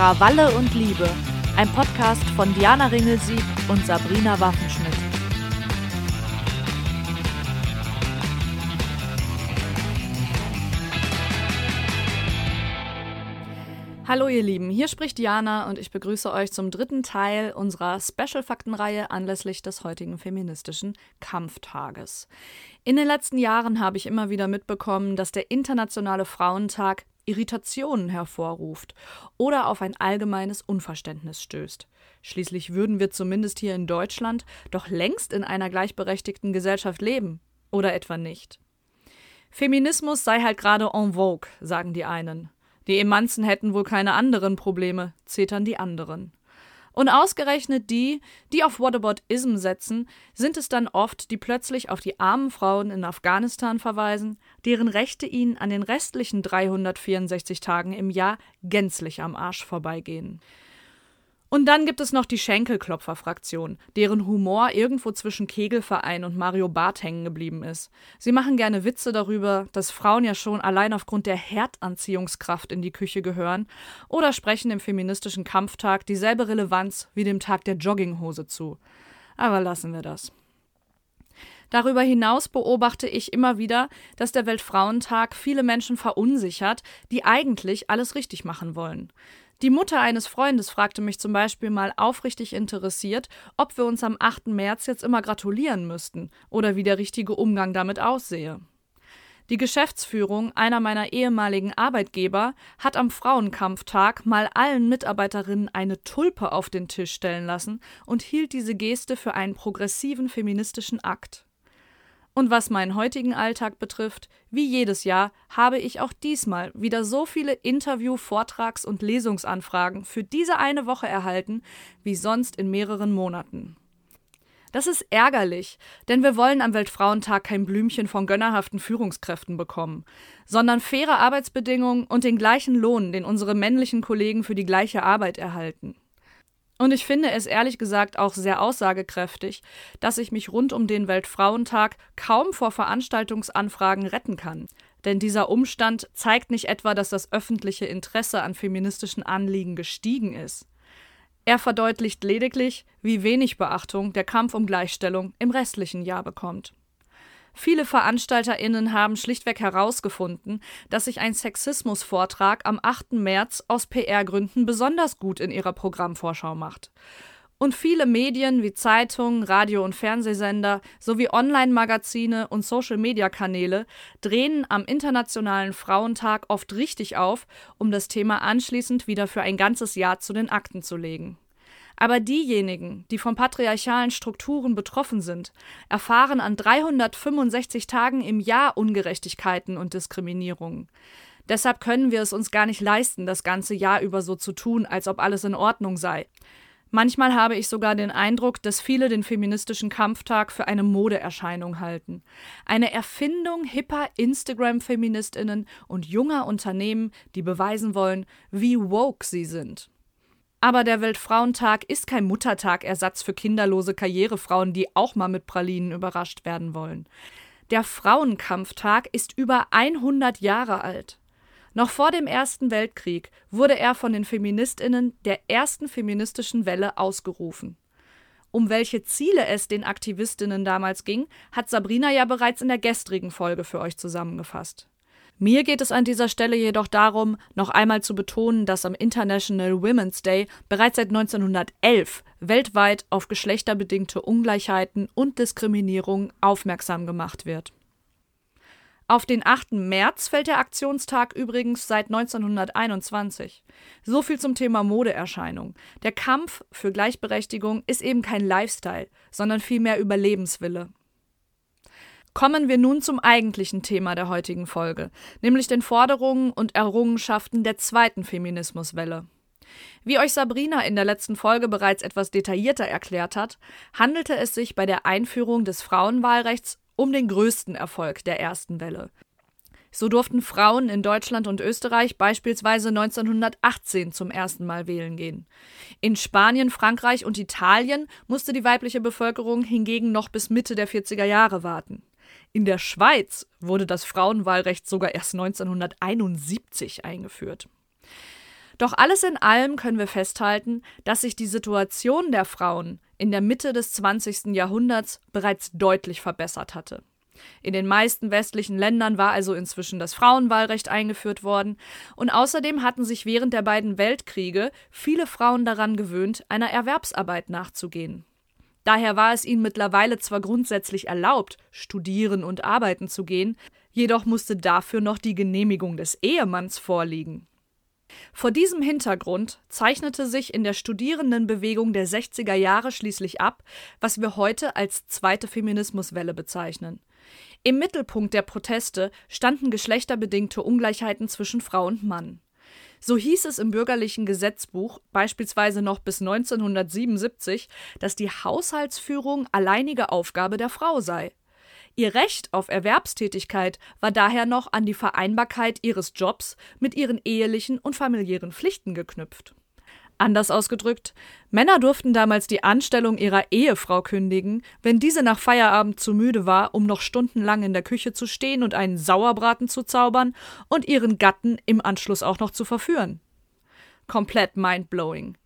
Krawalle und Liebe, ein Podcast von Diana Ringelsieg und Sabrina Waffenschmidt. Hallo ihr Lieben, hier spricht Diana und ich begrüße euch zum dritten Teil unserer Special-Faktenreihe anlässlich des heutigen feministischen Kampftages. In den letzten Jahren habe ich immer wieder mitbekommen, dass der Internationale Frauentag Irritationen hervorruft oder auf ein allgemeines Unverständnis stößt. Schließlich würden wir zumindest hier in Deutschland doch längst in einer gleichberechtigten Gesellschaft leben. Oder etwa nicht? Feminismus sei halt gerade en vogue, sagen die einen. Die Emanzen hätten wohl keine anderen Probleme, zetern die anderen. Und ausgerechnet die, die auf Whataboutism setzen, sind es dann oft, die plötzlich auf die armen Frauen in Afghanistan verweisen, deren Rechte ihnen an den restlichen 364 Tagen im Jahr gänzlich am Arsch vorbeigehen. Und dann gibt es noch die Schenkelklopfer-Fraktion, deren Humor irgendwo zwischen Kegelverein und Mario Barth hängen geblieben ist. Sie machen gerne Witze darüber, dass Frauen ja schon allein aufgrund der Herdanziehungskraft in die Küche gehören oder sprechen im feministischen Kampftag dieselbe Relevanz wie dem Tag der Jogginghose zu. Aber lassen wir das. Darüber hinaus beobachte ich immer wieder, dass der Weltfrauentag viele Menschen verunsichert, die eigentlich alles richtig machen wollen. Die Mutter eines Freundes fragte mich zum Beispiel mal aufrichtig interessiert, ob wir uns am 8. März jetzt immer gratulieren müssten oder wie der richtige Umgang damit aussehe. Die Geschäftsführung einer meiner ehemaligen Arbeitgeber hat am Frauenkampftag mal allen Mitarbeiterinnen eine Tulpe auf den Tisch stellen lassen und hielt diese Geste für einen progressiven feministischen Akt. Und was meinen heutigen Alltag betrifft, wie jedes Jahr habe ich auch diesmal wieder so viele Interview-, Vortrags- und Lesungsanfragen für diese eine Woche erhalten, wie sonst in mehreren Monaten. Das ist ärgerlich, denn wir wollen am Weltfrauentag kein Blümchen von gönnerhaften Führungskräften bekommen, sondern faire Arbeitsbedingungen und den gleichen Lohn, den unsere männlichen Kollegen für die gleiche Arbeit erhalten. Und ich finde es ehrlich gesagt auch sehr aussagekräftig, dass ich mich rund um den Weltfrauentag kaum vor Veranstaltungsanfragen retten kann. Denn dieser Umstand zeigt nicht etwa, dass das öffentliche Interesse an feministischen Anliegen gestiegen ist. Er verdeutlicht lediglich, wie wenig Beachtung der Kampf um Gleichstellung im restlichen Jahr bekommt. Viele VeranstalterInnen haben schlichtweg herausgefunden, dass sich ein Sexismusvortrag am 8. März aus PR-Gründen besonders gut in ihrer Programmvorschau macht. Und viele Medien wie Zeitungen, Radio- und Fernsehsender sowie Online-Magazine und Social-Media-Kanäle drehen am Internationalen Frauentag oft richtig auf, um das Thema anschließend wieder für ein ganzes Jahr zu den Akten zu legen. Aber diejenigen, die von patriarchalen Strukturen betroffen sind, erfahren an 365 Tagen im Jahr Ungerechtigkeiten und Diskriminierungen. Deshalb können wir es uns gar nicht leisten, das ganze Jahr über so zu tun, als ob alles in Ordnung sei. Manchmal habe ich sogar den Eindruck, dass viele den feministischen Kampftag für eine Modeerscheinung halten. Eine Erfindung hipper Instagram-Feministinnen und junger Unternehmen, die beweisen wollen, wie woke sie sind. Aber der Weltfrauentag ist kein Muttertag-Ersatz für kinderlose Karrierefrauen, die auch mal mit Pralinen überrascht werden wollen. Der Frauenkampftag ist über 100 Jahre alt. Noch vor dem Ersten Weltkrieg wurde er von den Feministinnen der ersten feministischen Welle ausgerufen. Um welche Ziele es den Aktivistinnen damals ging, hat Sabrina ja bereits in der gestrigen Folge für euch zusammengefasst. Mir geht es an dieser Stelle jedoch darum, noch einmal zu betonen, dass am International Women's Day bereits seit 1911 weltweit auf geschlechterbedingte Ungleichheiten und Diskriminierung aufmerksam gemacht wird. Auf den 8. März fällt der Aktionstag übrigens seit 1921. So viel zum Thema Modeerscheinung. Der Kampf für Gleichberechtigung ist eben kein Lifestyle, sondern vielmehr Überlebenswille. Kommen wir nun zum eigentlichen Thema der heutigen Folge, nämlich den Forderungen und Errungenschaften der zweiten Feminismuswelle. Wie euch Sabrina in der letzten Folge bereits etwas detaillierter erklärt hat, handelte es sich bei der Einführung des Frauenwahlrechts um den größten Erfolg der ersten Welle. So durften Frauen in Deutschland und Österreich beispielsweise 1918 zum ersten Mal wählen gehen. In Spanien, Frankreich und Italien musste die weibliche Bevölkerung hingegen noch bis Mitte der 40er Jahre warten. In der Schweiz wurde das Frauenwahlrecht sogar erst 1971 eingeführt. Doch alles in allem können wir festhalten, dass sich die Situation der Frauen in der Mitte des 20. Jahrhunderts bereits deutlich verbessert hatte. In den meisten westlichen Ländern war also inzwischen das Frauenwahlrecht eingeführt worden, und außerdem hatten sich während der beiden Weltkriege viele Frauen daran gewöhnt, einer Erwerbsarbeit nachzugehen. Daher war es ihnen mittlerweile zwar grundsätzlich erlaubt, studieren und arbeiten zu gehen, jedoch musste dafür noch die Genehmigung des Ehemanns vorliegen. Vor diesem Hintergrund zeichnete sich in der Studierendenbewegung der 60er Jahre schließlich ab, was wir heute als zweite Feminismuswelle bezeichnen. Im Mittelpunkt der Proteste standen geschlechterbedingte Ungleichheiten zwischen Frau und Mann. So hieß es im bürgerlichen Gesetzbuch beispielsweise noch bis 1977, dass die Haushaltsführung alleinige Aufgabe der Frau sei. Ihr Recht auf Erwerbstätigkeit war daher noch an die Vereinbarkeit ihres Jobs mit ihren ehelichen und familiären Pflichten geknüpft. Anders ausgedrückt, Männer durften damals die Anstellung ihrer Ehefrau kündigen, wenn diese nach Feierabend zu müde war, um noch stundenlang in der Küche zu stehen und einen Sauerbraten zu zaubern und ihren Gatten im Anschluss auch noch zu verführen. Komplett mindblowing.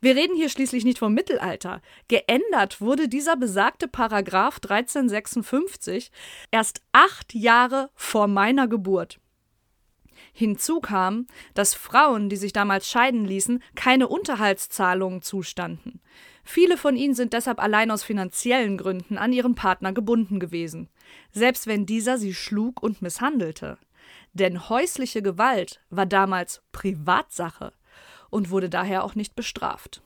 Wir reden hier schließlich nicht vom Mittelalter. Geändert wurde dieser besagte Paragraph 1356 erst acht Jahre vor meiner Geburt. Hinzu kam, dass Frauen, die sich damals scheiden ließen, keine Unterhaltszahlungen zustanden. Viele von ihnen sind deshalb allein aus finanziellen Gründen an ihren Partner gebunden gewesen, selbst wenn dieser sie schlug und misshandelte. Denn häusliche Gewalt war damals Privatsache und wurde daher auch nicht bestraft.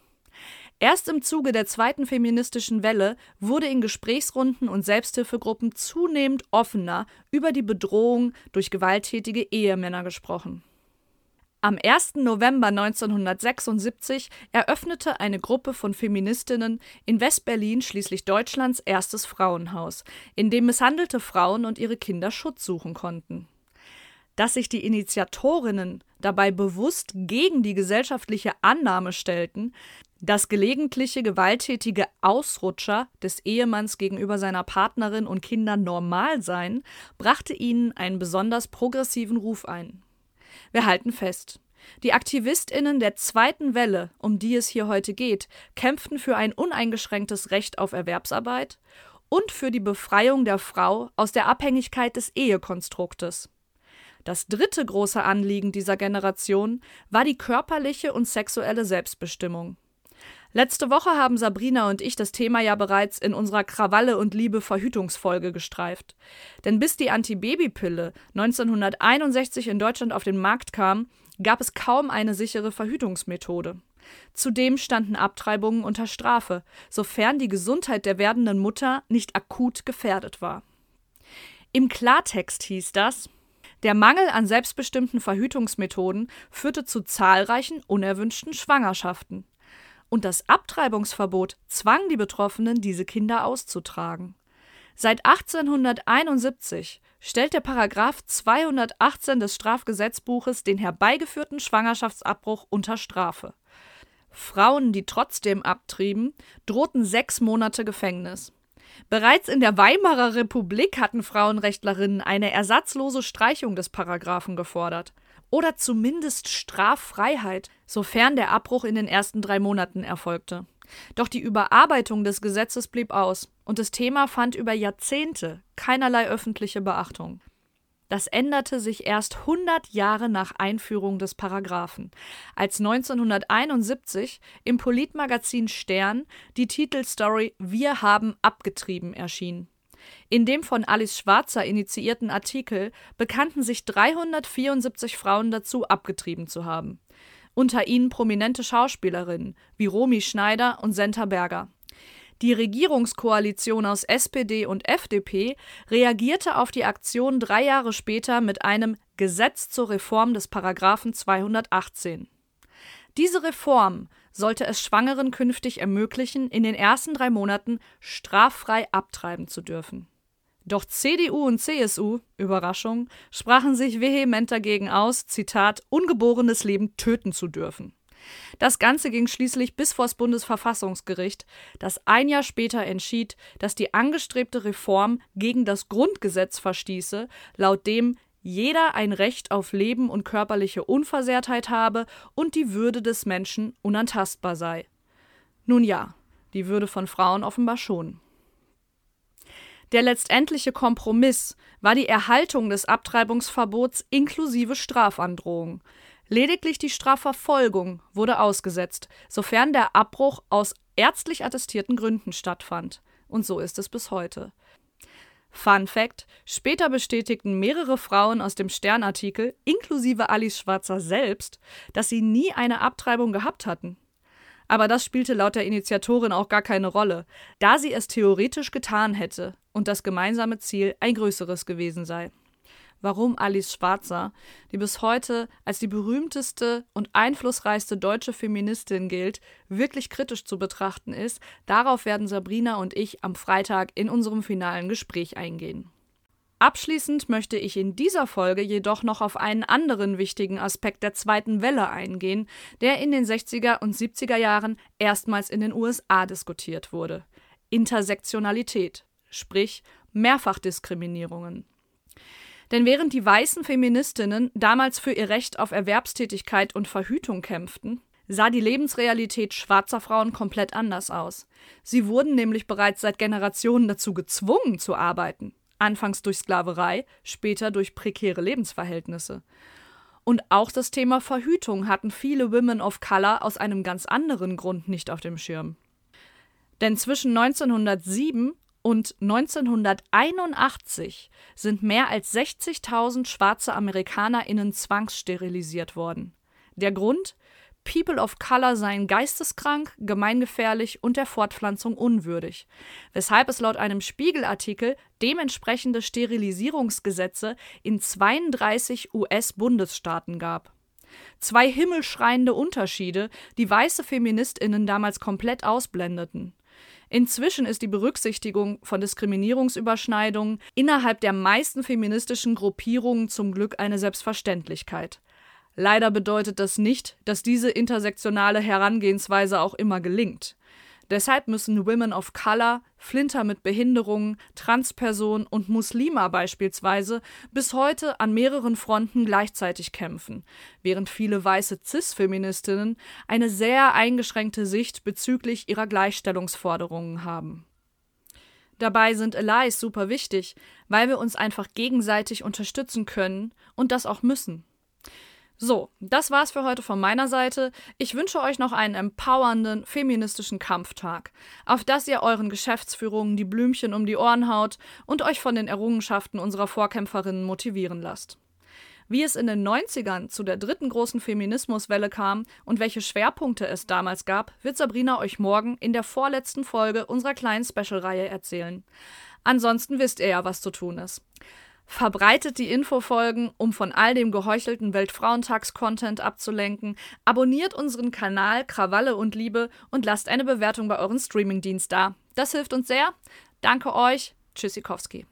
Erst im Zuge der zweiten feministischen Welle wurde in Gesprächsrunden und Selbsthilfegruppen zunehmend offener über die Bedrohung durch gewalttätige Ehemänner gesprochen. Am 1. November 1976 eröffnete eine Gruppe von Feministinnen in Westberlin schließlich Deutschlands erstes Frauenhaus, in dem misshandelte Frauen und ihre Kinder Schutz suchen konnten. Dass sich die Initiatorinnen dabei bewusst gegen die gesellschaftliche Annahme stellten, dass gelegentliche gewalttätige Ausrutscher des Ehemanns gegenüber seiner Partnerin und Kindern normal seien, brachte ihnen einen besonders progressiven Ruf ein. Wir halten fest. Die Aktivistinnen der zweiten Welle, um die es hier heute geht, kämpften für ein uneingeschränktes Recht auf Erwerbsarbeit und für die Befreiung der Frau aus der Abhängigkeit des Ehekonstruktes. Das dritte große Anliegen dieser Generation war die körperliche und sexuelle Selbstbestimmung. Letzte Woche haben Sabrina und ich das Thema ja bereits in unserer Krawalle und Liebe Verhütungsfolge gestreift. Denn bis die Antibabypille 1961 in Deutschland auf den Markt kam, gab es kaum eine sichere Verhütungsmethode. Zudem standen Abtreibungen unter Strafe, sofern die Gesundheit der werdenden Mutter nicht akut gefährdet war. Im Klartext hieß das, der Mangel an selbstbestimmten Verhütungsmethoden führte zu zahlreichen unerwünschten Schwangerschaften und das Abtreibungsverbot zwang die Betroffenen, diese Kinder auszutragen. Seit 1871 stellt der Paragraph 218 des Strafgesetzbuches den herbeigeführten Schwangerschaftsabbruch unter Strafe. Frauen, die trotzdem abtrieben, drohten sechs Monate Gefängnis. Bereits in der Weimarer Republik hatten Frauenrechtlerinnen eine ersatzlose Streichung des Paragraphen gefordert oder zumindest Straffreiheit, sofern der Abbruch in den ersten drei Monaten erfolgte. Doch die Überarbeitung des Gesetzes blieb aus und das Thema fand über Jahrzehnte keinerlei öffentliche Beachtung. Das änderte sich erst 100 Jahre nach Einführung des Paragraphen, als 1971 im Politmagazin Stern die Titelstory Wir haben abgetrieben erschien. In dem von Alice Schwarzer initiierten Artikel bekannten sich 374 Frauen dazu, abgetrieben zu haben. Unter ihnen prominente Schauspielerinnen wie Romy Schneider und Senta Berger. Die Regierungskoalition aus SPD und FDP reagierte auf die Aktion drei Jahre später mit einem Gesetz zur Reform des Paragraphen 218. Diese Reform sollte es Schwangeren künftig ermöglichen, in den ersten drei Monaten straffrei abtreiben zu dürfen. Doch CDU und CSU, Überraschung, sprachen sich vehement dagegen aus, Zitat, ungeborenes Leben töten zu dürfen. Das Ganze ging schließlich bis vors Bundesverfassungsgericht, das ein Jahr später entschied, dass die angestrebte Reform gegen das Grundgesetz verstieße, laut dem jeder ein Recht auf Leben und körperliche Unversehrtheit habe und die Würde des Menschen unantastbar sei. Nun ja, die Würde von Frauen offenbar schon. Der letztendliche Kompromiss war die Erhaltung des Abtreibungsverbots inklusive Strafandrohung. Lediglich die Strafverfolgung wurde ausgesetzt, sofern der Abbruch aus ärztlich attestierten Gründen stattfand. Und so ist es bis heute. Fun Fact: Später bestätigten mehrere Frauen aus dem Sternartikel, inklusive Alice Schwarzer selbst, dass sie nie eine Abtreibung gehabt hatten. Aber das spielte laut der Initiatorin auch gar keine Rolle, da sie es theoretisch getan hätte und das gemeinsame Ziel ein größeres gewesen sei. Warum Alice Schwarzer, die bis heute als die berühmteste und einflussreichste deutsche Feministin gilt, wirklich kritisch zu betrachten ist, darauf werden Sabrina und ich am Freitag in unserem finalen Gespräch eingehen. Abschließend möchte ich in dieser Folge jedoch noch auf einen anderen wichtigen Aspekt der zweiten Welle eingehen, der in den 60er und 70er Jahren erstmals in den USA diskutiert wurde. Intersektionalität, sprich Mehrfachdiskriminierungen. Denn während die weißen Feministinnen damals für ihr Recht auf Erwerbstätigkeit und Verhütung kämpften, sah die Lebensrealität schwarzer Frauen komplett anders aus. Sie wurden nämlich bereits seit Generationen dazu gezwungen zu arbeiten anfangs durch Sklaverei, später durch prekäre Lebensverhältnisse. Und auch das Thema Verhütung hatten viele Women of Color aus einem ganz anderen Grund nicht auf dem Schirm. Denn zwischen 1907 und 1981 sind mehr als 60.000 schwarze AmerikanerInnen zwangssterilisiert worden. Der Grund? People of Color seien geisteskrank, gemeingefährlich und der Fortpflanzung unwürdig, weshalb es laut einem Spiegelartikel dementsprechende Sterilisierungsgesetze in 32 US-Bundesstaaten gab. Zwei himmelschreiende Unterschiede, die weiße Feministinnen damals komplett ausblendeten. Inzwischen ist die Berücksichtigung von Diskriminierungsüberschneidungen innerhalb der meisten feministischen Gruppierungen zum Glück eine Selbstverständlichkeit. Leider bedeutet das nicht, dass diese intersektionale Herangehensweise auch immer gelingt. Deshalb müssen Women of Color, Flinter mit Behinderungen, Transpersonen und Muslima beispielsweise bis heute an mehreren Fronten gleichzeitig kämpfen, während viele weiße Cis-Feministinnen eine sehr eingeschränkte Sicht bezüglich ihrer Gleichstellungsforderungen haben. Dabei sind Allies super wichtig, weil wir uns einfach gegenseitig unterstützen können und das auch müssen. So, das war's für heute von meiner Seite. Ich wünsche euch noch einen empowernden, feministischen Kampftag, auf dass ihr euren Geschäftsführungen die Blümchen um die Ohren haut und euch von den Errungenschaften unserer Vorkämpferinnen motivieren lasst. Wie es in den 90ern zu der dritten großen Feminismuswelle kam und welche Schwerpunkte es damals gab, wird Sabrina euch morgen in der vorletzten Folge unserer kleinen Special-Reihe erzählen. Ansonsten wisst ihr ja, was zu tun ist. Verbreitet die Infofolgen, um von all dem geheuchelten Weltfrauentags-Content abzulenken. Abonniert unseren Kanal Krawalle und Liebe und lasst eine Bewertung bei euren Streamingdienst da. Das hilft uns sehr. Danke euch. Tschüssikowski.